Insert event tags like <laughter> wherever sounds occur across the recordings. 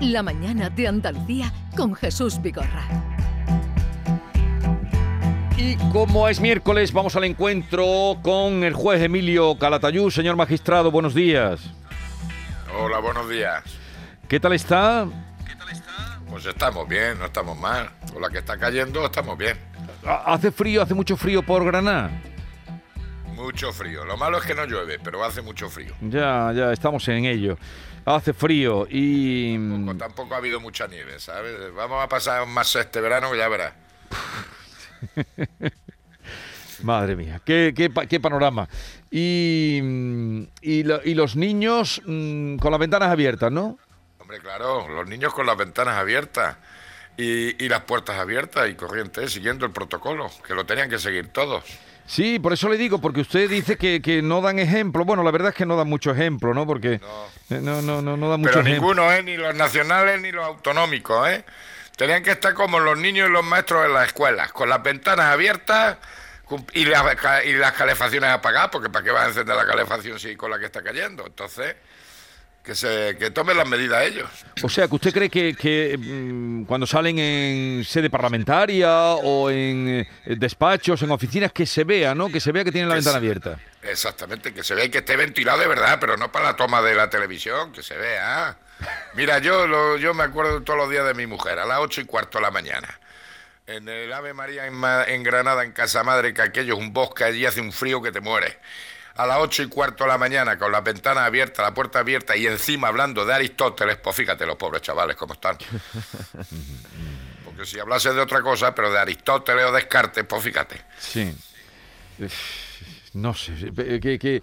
La mañana de Andalucía con Jesús Vigorra. Y como es miércoles, vamos al encuentro con el juez Emilio Calatayú. Señor magistrado, buenos días. Hola, buenos días. ¿Qué tal está? Pues estamos bien, no estamos mal. Con la que está cayendo estamos bien. Ha- ¿Hace frío, hace mucho frío por Granada? Mucho frío. Lo malo es que no llueve, pero hace mucho frío. Ya, ya, estamos en ello. Hace frío y... Tampoco ha habido mucha nieve, ¿sabes? Vamos a pasar más este verano que ya verás. <laughs> Madre mía, qué, qué qué panorama. Y, mm, y, lo- y los niños mm, con las ventanas abiertas, ¿no? Hombre, claro, los niños con las ventanas abiertas y, y las puertas abiertas y corrientes, siguiendo el protocolo, que lo tenían que seguir todos. Sí, por eso le digo, porque usted dice que, que no dan ejemplo. Bueno, la verdad es que no dan mucho ejemplo, ¿no? Porque No. eh, no, no, no, no dan mucho Pero ejemplo. ninguno, ¿eh? Ni los nacionales ni los autonómicos, ¿eh? Tenían que estar como los niños y los maestros en las escuelas, con las ventanas abiertas y las, y las calefacciones apagadas, porque ¿para qué vas a encender la calefacción si con la que está cayendo? Entonces, que se que tomen las medidas ellos. O sea, que usted cree que, que, mm, cuando salen en sede parlamentaria o en eh, despachos, en oficinas, que se vea, ¿no? Que se vea que tienen la Que ventana se- abierta. Exactamente, que se vea y que esté ventilado de verdad, pero no para la toma de la televisión, que se vea. Mira, yo lo- yo me acuerdo todos los días de mi mujer, a las ocho y cuarto de la mañana. En el Ave María en, Ma- en Granada, en Casa Madre, que aquello es un bosque, allí hace un frío que te mueres. A las ocho y cuarto de la mañana, con la ventana abierta, la puerta abierta y encima hablando de Aristóteles, pues fíjate los pobres chavales cómo están. <laughs> Porque si hablase de otra cosa, pero de Aristóteles o Descartes, pues fíjate. Sí. No sé, qué, qué-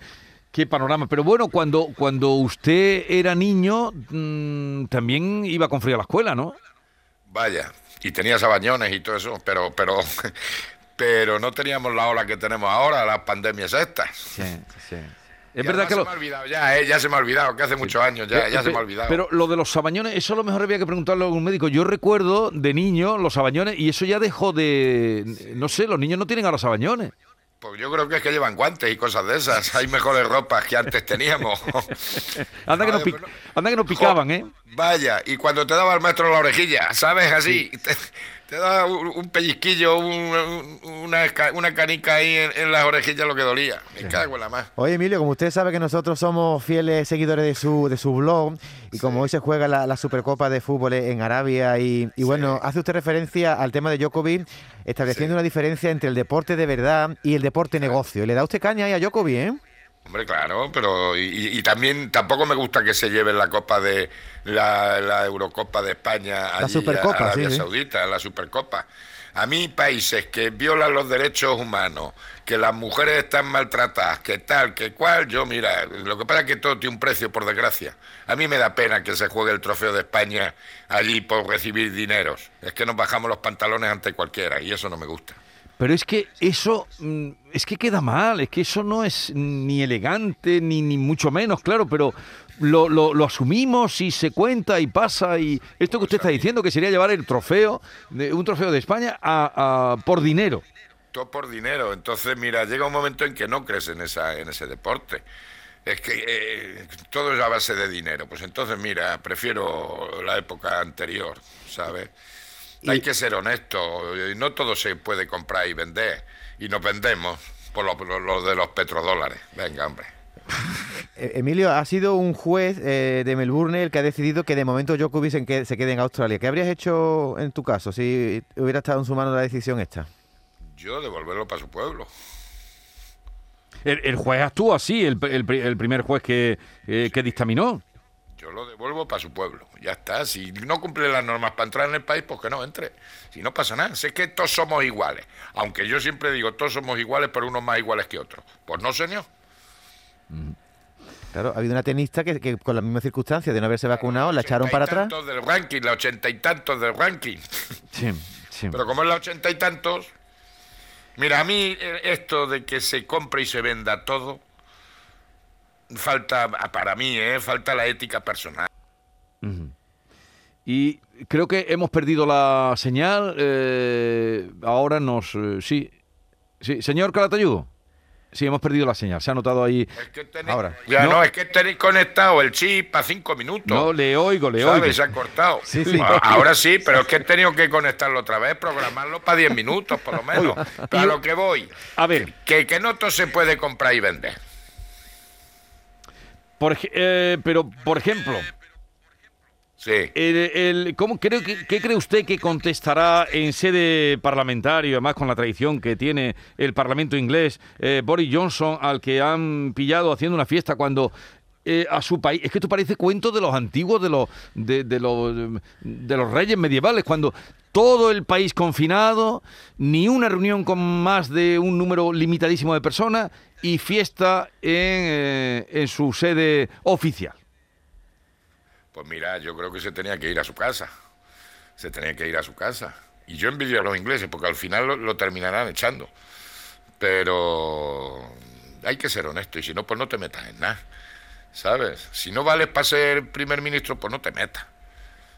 qué panorama. Pero bueno, cuando, cuando usted era niño, mm, también iba con frío a la escuela, ¿no? Vaya, y tenía sabañones y todo eso, pero, pero, pero no teníamos la ola que tenemos ahora, las pandemias estas. Sí, sí. Y Es verdad que se lo, me ha olvidado ya, eh, ya se me ha olvidado, que hace muchos años ya, Eh, ya se me ha olvidado. Pero lo de los sabañones, eso a lo mejor había que preguntarle a algún médico. Yo recuerdo de niño los sabañones y eso ya dejó de... No sé, los niños no tienen ahora sabañones. Pues yo creo que es que llevan guantes y cosas de esas. <laughs> Hay mejores ropas que antes teníamos. <laughs> Anda que, nos, Vaya, pi- pero- anda que nos picaban, ¿eh? Vaya, y cuando te daba el maestro la orejilla, ¿sabes? Así, te, te daba un, pellizquillo, un- un- una, una canica ahí en, en las orejillas lo que dolía. Me cago en la más. Oye, Emilio, como usted sabe que nosotros somos fieles seguidores de su, de su blog y como hoy se juega la, la Supercopa de Fútbol en Arabia y, y bueno, hace usted referencia al tema de Djokovic estableciendo una diferencia entre el deporte de verdad y el deporte negocio. ¿Le da usted caña ahí a Djokovic, eh? Hombre, claro, pero y, y- también tampoco me gusta que se lleven la Copa de la, la Eurocopa de España allí Supercopa, a Arabia sí, sí. Saudita, la Supercopa. A mí países que violan los derechos humanos, que las mujeres están maltratadas, que tal, que cual, yo mira, lo que pasa es que todo tiene un precio, por desgracia. A mí me da pena que se juegue el trofeo de España allí por recibir dineros. Es que nos bajamos los pantalones ante cualquiera y eso no me gusta. Pero es que eso, mm, es que queda mal, es que eso no es ni elegante, ni, ni mucho menos, claro, pero lo, lo- lo asumimos y se cuenta y pasa y esto que usted está diciendo, que sería llevar el trofeo, de, un trofeo de España a, a- por dinero. todo por dinero. Entonces, mira, llega un momento en que no crees en, esa, en ese deporte. Es que eh, todo es a base de dinero. Pues entonces, mira, prefiero la época anterior, ¿sabes? Hay que ser honesto. No todo se puede comprar y vender. Y nos vendemos por lo, lo- lo de los petrodólares. Venga, hombre. <laughs> Eh, Emilio, ha sido un juez eh, de Melbourne el que ha decidido que de momento Djokovic se quede, se quede en Australia. ¿Qué habrías hecho en tu caso si hubiera estado en su mano la decisión esta? Yo devolverlo para su pueblo. El, el juez actúa así, el, el pri- el primer juez que, eh, que dictaminó. Yo lo devuelvo para su pueblo. Ya está. Si no cumple las normas para entrar en el país, pues que no entre. Si no pasa nada. Es que todos somos iguales. Aunque yo siempre digo, todos somos iguales, pero unos más iguales que otros. Pues no, señor. Claro, ha habido una tenista que, que con las mismas circunstancias de no haberse vacunado la echaron para atrás. tantos del ranking, la ochenta y tantos del ranking. <laughs> Sí, sí. Pero como es la ochenta y tantos, mira, a mí eh, esto de que se compre y se venda todo, falta, para mí, ¿eh? falta la ética personal. Y creo que hemos perdido la señal. eh, ahora nos... eh, sí. sí. Señor Calatayud. Sí, hemos perdido la señal. Se ha notado ahí. Es que tenéis, Ahora. Ya No. no. es que tenéis conectado el chip a cinco minutos. No, le oigo, le. Se ha cortado. Sí, sí. Ah, Ahora sí, pero es que he tenido que conectarlo otra vez, programarlo para 10 minutos por lo menos. Pero a lo que voy, A ver, que, que no todo se puede comprar y vender. Por, eh, pero por ejemplo, Sí. el, el- ¿cómo creo que, ¿qué cree usted que contestará en sede parlamentaria, además con la tradición que tiene el Parlamento inglés, eh, Boris Johnson, al que han pillado haciendo una fiesta cuando eh, a su país? Es que esto parece cuento de los antiguos, de los, de, los, de los reyes medievales, cuando todo el país confinado, ni una reunión con más de un número limitadísimo de personas y fiesta en, eh, en su sede oficial. Pues mira, yo creo que se tenía que ir a su casa. Se tenía que ir a su casa. Y yo envidio a los ingleses porque al final lo, lo terminarán echando. Pero hay que ser honesto y si no, pues no te metas en nada. ¿Sabes? Si no vales para ser primer ministro, pues no te metas.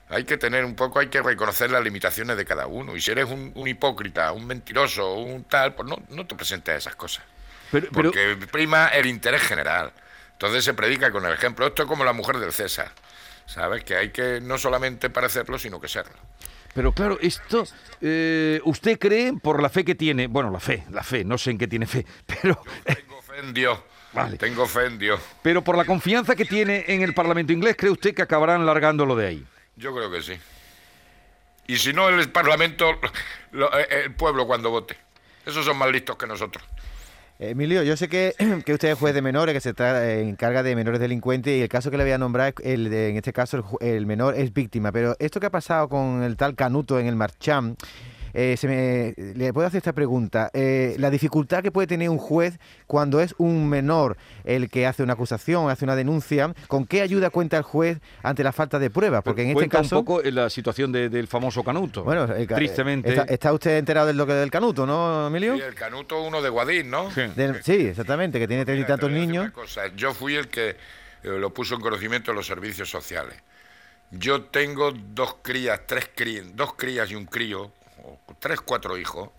Hay que tener un poco, hay que reconocer las limitaciones de cada uno. Y si eres un, un hipócrita, un mentiroso, un tal, pues no, no te presentes a esas cosas. Pero, pero- Porque prima el interés general. Entonces se predica con el ejemplo. Esto es como la mujer del César. ¿Sabes? Que hay que no solamente parecerlo, sino que serlo. Pero claro, esto, eh, ¿usted cree por la fe que tiene? Bueno, la fe, la fe, no sé en qué tiene fe, <laughs> pero, Tengo fe en Dios. Vale. Tengo fe en Dios. pero por la confianza que tiene en el Parlamento inglés, ¿cree usted que acabarán largándolo de ahí? Yo creo que sí. Y si no, el Parlamento, lo- eh, el pueblo cuando vote. Esos son más listos que nosotros. Emilio, yo sé que, <clears throat> que usted es juez de menores, que se tra- eh, encarga de menores delincuentes y el caso que le voy a nombrar, es el de- en este caso el, el menor es víctima. Pero esto que ha pasado con el tal Canuto en el Marcham, eh, se me, le puedo hacer esta pregunta. Eh, la dificultad que puede tener un juez cuando es un menor el que hace una acusación, hace una denuncia, ¿con qué ayuda cuenta el juez ante la falta de pruebas? Porque en este caso... un poco en la situación de- del famoso Canuto. Bueno, el tristemente. Está, está usted enterado del lo que del Canuto, ¿no, Emilio? Y el Canuto, uno de Guadín, ¿no? Sí. Del- sí, exactamente, que tiene treinta y tantos niños. cosa. Yo fui el que eh, lo puso en conocimiento de los servicios sociales. Yo tengo dos crías, tres crías, dos crías y un crío, o tres, cuatro hijos,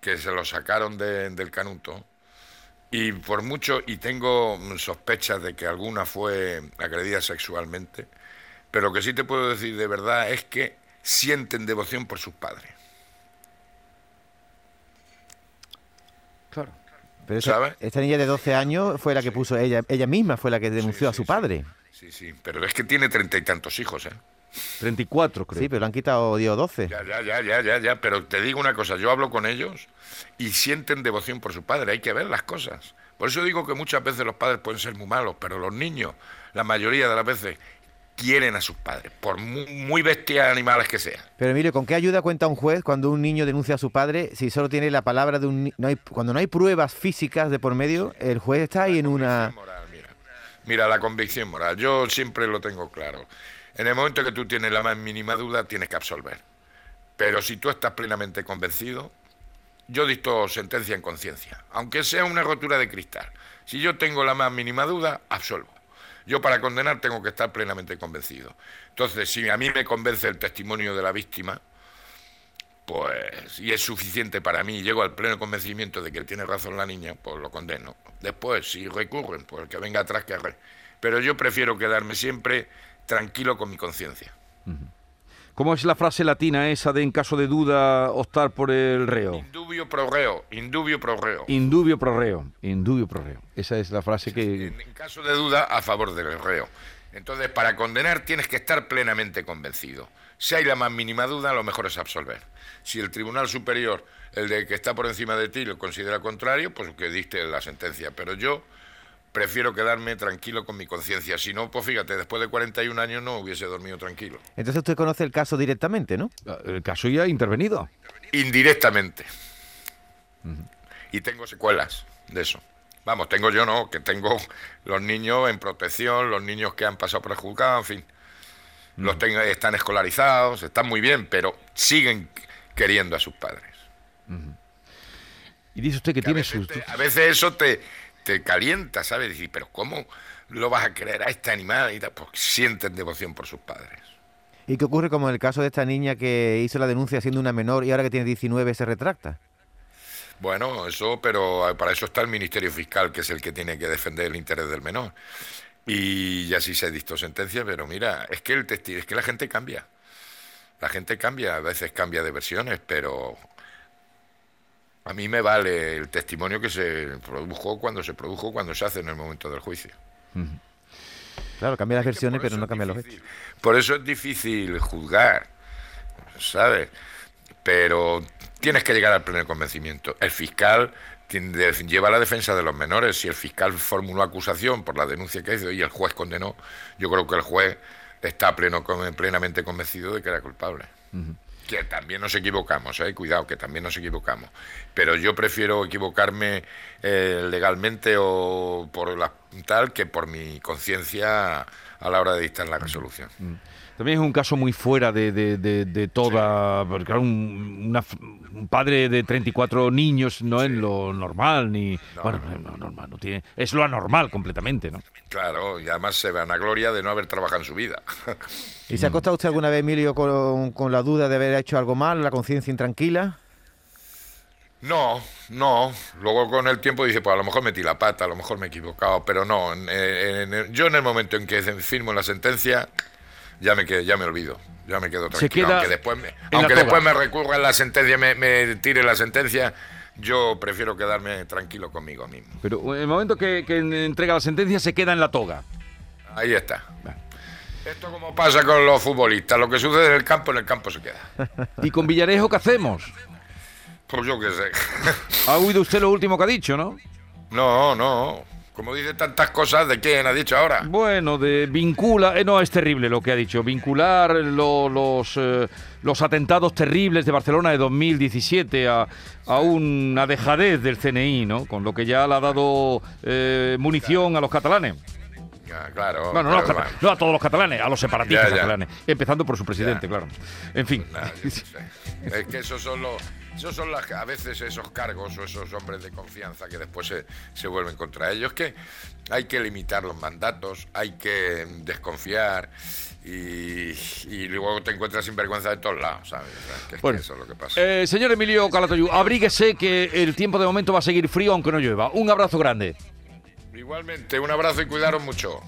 que se los sacaron de- del canuto. Y por mucho, y tengo sospechas de que alguna fue agredida sexualmente, pero lo que sí te puedo decir de verdad es que sienten devoción por sus padres. Claro. Pero esa- ¿Sabes? esta niña de 12 años fue la que puso ella, ella misma fue la que denunció a sí, su sí. padre. Sí, sí, pero es que tiene treinta y tantos hijos, ¿eh? 34, creo. Sí, pero le han quitado, dio 12. Ya, ya, ya, ya, ya, ya, pero te digo una cosa, yo hablo con ellos y sienten devoción por su padre, hay que ver las cosas. Por eso digo que muchas veces los padres pueden ser muy malos, pero los niños, la mayoría de las veces, quieren a sus padres, por muy, muy bestias animales que sean. Pero mire, ¿con qué ayuda cuenta un juez cuando un niño denuncia a su padre si solo tiene la palabra de un no hay Cuando no hay pruebas físicas de por medio, el juez está ahí en una... Moral, mira. Mira, la convicción moral, yo siempre lo tengo claro. En el momento que tú tienes la más mínima duda, tienes que absolver. Pero si tú estás plenamente convencido, yo dicto sentencia en conciencia, aunque sea una rotura de cristal. Si yo tengo la más mínima duda, absolvo. Yo para condenar tengo que estar plenamente convencido. Entonces, si a mí me convence el testimonio de la víctima, pues, y es suficiente para mí, llego al pleno convencimiento de que tiene razón la niña, pues lo condeno. Después, si recurren, pues el que venga atrás que arre. Pero yo prefiero quedarme siempre tranquilo con mi conciencia. ¿Cómo es la frase latina esa de en caso de duda optar por el reo? Indubio pro reo, indubio pro reo. Indubio pro reo. Indubio pro reo. Esa es la frase que... En, en caso de duda, a favor del reo. Entonces, para condenar tienes que estar plenamente convencido. Si hay la más mínima duda, lo mejor es absolver. Si el Tribunal Superior, el de que está por encima de ti, lo considera contrario, pues que diste la sentencia. Pero yo prefiero quedarme tranquilo con mi conciencia. Si no, pues fíjate, después de 41 años no hubiese dormido tranquilo. Entonces usted conoce el caso directamente, ¿no? El caso ya ha intervenido. Indirectamente. Y tengo secuelas de eso. Vamos, tengo yo no, que tengo los niños en protección, los niños que han pasado por el juzgado, en fin. Los tengo, están escolarizados, están muy bien, pero siguen queriendo a sus padres. Y dice usted que Que a, tiene veces sus... te- a veces eso te, te calienta, ¿sabes? Decir, pero ¿cómo lo vas a creer a este animal? Y tal? Pues sienten devoción por sus padres. ¿Y qué ocurre como en el caso de esta niña que hizo la denuncia siendo una menor y ahora que tiene 19 se retracta? Bueno, eso, pero para eso está el Ministerio Fiscal, que es el que tiene que defender el interés del menor. Y así se ha dictado sentencia, pero mira, es que el testi es que la gente cambia. La gente cambia, a veces cambia de versiones, pero a mí me vale el testimonio que se produjo cuando se produjo, cuando se hace en el momento del juicio. Claro, cambia las versiones, pero no cambia los hechos. Por eso es difícil juzgar, ¿sabes? Pero tienes que llegar al pleno convencimiento. El fiscal lleva la defensa de los menores. Si el fiscal formuló acusación por la denuncia que hizo y el juez condenó, yo creo que el juez está pleno, plenamente convencido de que era culpable. Que también nos equivocamos, ¿eh? cuidado, que también nos equivocamos. Pero yo prefiero equivocarme eh, legalmente o por la tal que por mi conciencia a la hora de dictar la resolución. También es un caso muy fuera de, de- de- de toda. Porque un, una un padre de 34 niños no es lo normal, ni. bueno, no es lo normal, no tiene, es lo anormal completamente, ¿no? Claro, y además se van a gloria de no haber trabajado en su vida. <laughs> ¿Y se ha acostado usted alguna vez, Emilio, con, con la duda de haber hecho algo mal, la conciencia intranquila? No, no. Luego con el tiempo dice, pues a lo mejor metí la pata, a lo mejor me he equivocado, pero no. en- en- en- yo en el momento en que firmo la sentencia, ya me quedo, ya me olvido, ya me quedo tranquilo. aunque después me, la aunque toga. después me recurra en la sentencia, me, me tire la sentencia, yo prefiero quedarme tranquilo conmigo mismo. Pero en el momento que, que entrega la sentencia se queda en la toga. Ahí está. Vale. Esto como pasa con los futbolistas, lo que sucede en el campo, en el campo se queda. <laughs> ¿Y con Villarejo qué hacemos? Pues yo qué sé. Ha oído usted lo último que ha dicho, ¿no? No, no. Como dice tantas cosas, ¿de quién ha dicho ahora? Bueno, de vincula, eh, no es terrible lo que ha dicho, vincular lo- los, eh, los atentados terribles de Barcelona de 2017 a, a una dejadez del CNI, ¿no? Con lo que ya le ha dado eh, munición a los catalanes. Claro. Bueno, no, a no todos los catalanes, a los separatistas Ya, ya. catalanes, empezando por su presidente, Ya. claro. En fin. Nah. Es que esos son los. Esos son las, a veces esos cargos o esos hombres de confianza que después se, se vuelven contra ellos. Que hay que limitar los mandatos, hay que desconfiar y, y luego te encuentras sin vergüenza de todos lados, ¿sabes? O sea, que es que Bueno, eso es lo que pasa. eh, señor Emilio Calatayud, abríguese que el tiempo de momento va a seguir frío aunque no llueva. Un abrazo grande. Igualmente, un abrazo y cuidaros mucho.